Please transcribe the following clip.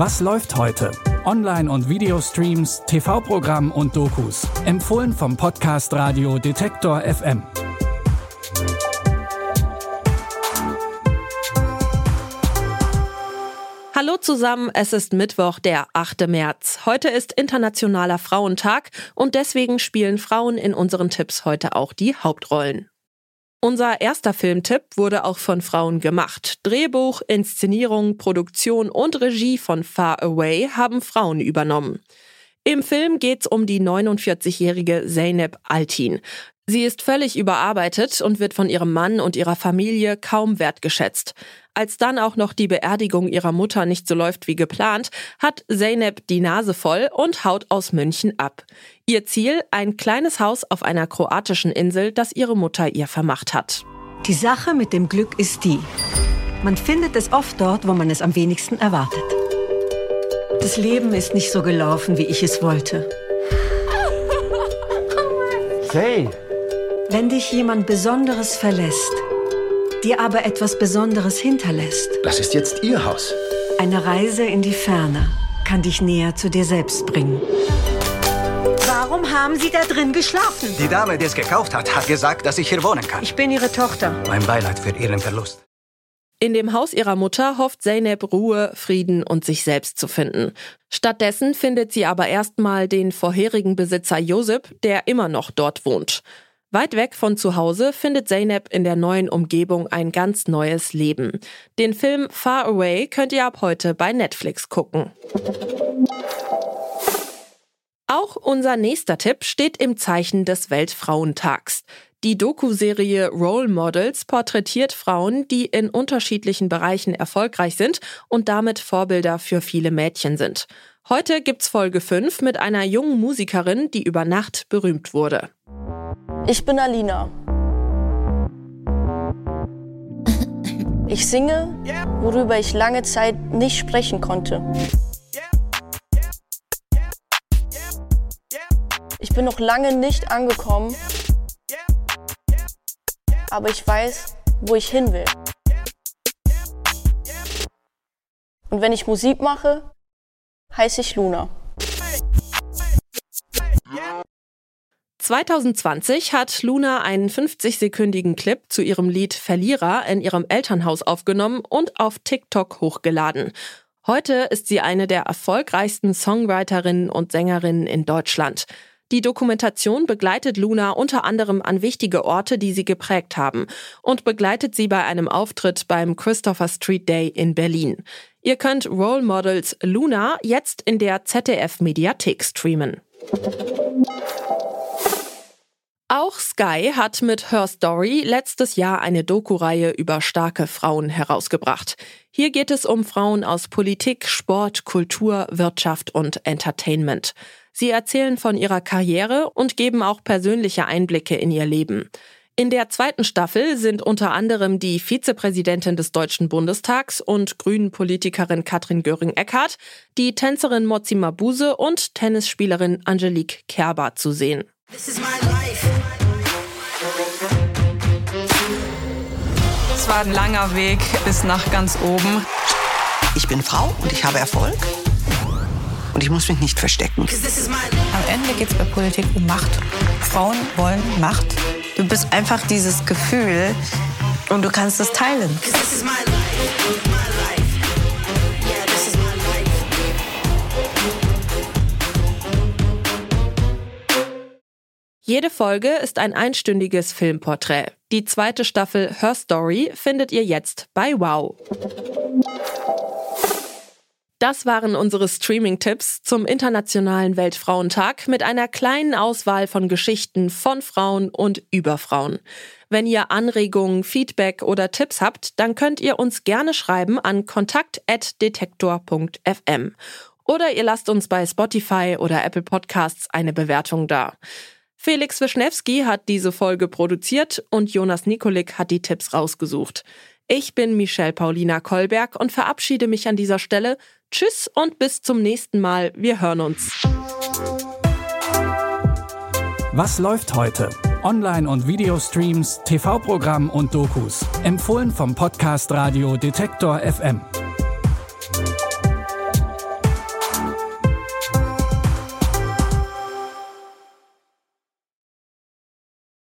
Was läuft heute? Online- und Videostreams, TV-Programm und Dokus. Empfohlen vom Podcast Radio Detektor FM. Hallo zusammen, es ist Mittwoch, der 8. März. Heute ist Internationaler Frauentag und deswegen spielen Frauen in unseren Tipps heute auch die Hauptrollen. Unser erster Filmtipp wurde auch von Frauen gemacht. Drehbuch, Inszenierung, Produktion und Regie von Far Away haben Frauen übernommen. Im Film geht's um die 49-jährige Zeynep Altin. Sie ist völlig überarbeitet und wird von ihrem Mann und ihrer Familie kaum wertgeschätzt. Als dann auch noch die Beerdigung ihrer Mutter nicht so läuft wie geplant, hat Zeynep die Nase voll und haut aus München ab. Ihr Ziel ein kleines Haus auf einer kroatischen Insel, das ihre Mutter ihr vermacht hat. Die Sache mit dem Glück ist die. Man findet es oft dort, wo man es am wenigsten erwartet. Das Leben ist nicht so gelaufen, wie ich es wollte. Say, Wenn dich jemand Besonderes verlässt, dir aber etwas Besonderes hinterlässt, das ist jetzt Ihr Haus. eine Reise in die Ferne kann dich näher zu dir selbst bringen. Warum haben Sie da drin geschlafen? Die Dame, die es gekauft hat, hat gesagt, dass ich hier wohnen kann. Ich bin Ihre Tochter. Mein Beileid für Ihren Verlust. In dem Haus ihrer Mutter hofft Zeynep Ruhe, Frieden und sich selbst zu finden. Stattdessen findet sie aber erstmal den vorherigen Besitzer Josip, der immer noch dort wohnt. Weit weg von zu Hause findet Zeynep in der neuen Umgebung ein ganz neues Leben. Den Film Far Away könnt ihr ab heute bei Netflix gucken. Auch unser nächster Tipp steht im Zeichen des Weltfrauentags. Die Doku-Serie Role Models porträtiert Frauen, die in unterschiedlichen Bereichen erfolgreich sind und damit Vorbilder für viele Mädchen sind. Heute gibt's Folge 5 mit einer jungen Musikerin, die über Nacht berühmt wurde. Ich bin Alina. Ich singe, worüber ich lange Zeit nicht sprechen konnte. Ich bin noch lange nicht angekommen, aber ich weiß, wo ich hin will. Und wenn ich Musik mache, heiße ich Luna. 2020 hat Luna einen 50-sekündigen Clip zu ihrem Lied Verlierer in ihrem Elternhaus aufgenommen und auf TikTok hochgeladen. Heute ist sie eine der erfolgreichsten Songwriterinnen und Sängerinnen in Deutschland. Die Dokumentation begleitet Luna unter anderem an wichtige Orte, die sie geprägt haben und begleitet sie bei einem Auftritt beim Christopher Street Day in Berlin. Ihr könnt Role Models Luna jetzt in der ZDF Mediathek streamen. Auch Sky hat mit Her Story letztes Jahr eine Doku-Reihe über starke Frauen herausgebracht. Hier geht es um Frauen aus Politik, Sport, Kultur, Wirtschaft und Entertainment. Sie erzählen von ihrer Karriere und geben auch persönliche Einblicke in ihr Leben. In der zweiten Staffel sind unter anderem die Vizepräsidentin des Deutschen Bundestags und Grünen-Politikerin Katrin Göring-Eckardt, die Tänzerin Mozi Mabuse und Tennisspielerin Angelique Kerber zu sehen. Es war ein langer Weg bis nach ganz oben. Ich bin Frau und ich habe Erfolg. Und ich muss mich nicht verstecken. Am Ende geht es bei Politik um Macht. Frauen wollen Macht. Du bist einfach dieses Gefühl und du kannst es teilen. Jede Folge ist ein einstündiges Filmporträt. Die zweite Staffel Her Story findet ihr jetzt bei Wow. Das waren unsere Streaming-Tipps zum Internationalen Weltfrauentag mit einer kleinen Auswahl von Geschichten von Frauen und über Frauen. Wenn ihr Anregungen, Feedback oder Tipps habt, dann könnt ihr uns gerne schreiben an kontakt.detektor.fm. Oder ihr lasst uns bei Spotify oder Apple Podcasts eine Bewertung da. Felix Wischnewski hat diese Folge produziert und Jonas Nikolik hat die Tipps rausgesucht. Ich bin Michelle Paulina Kolberg und verabschiede mich an dieser Stelle. Tschüss und bis zum nächsten Mal. Wir hören uns. Was läuft heute? Online- und Videostreams, TV-Programm und Dokus. Empfohlen vom Podcast Radio Detektor FM.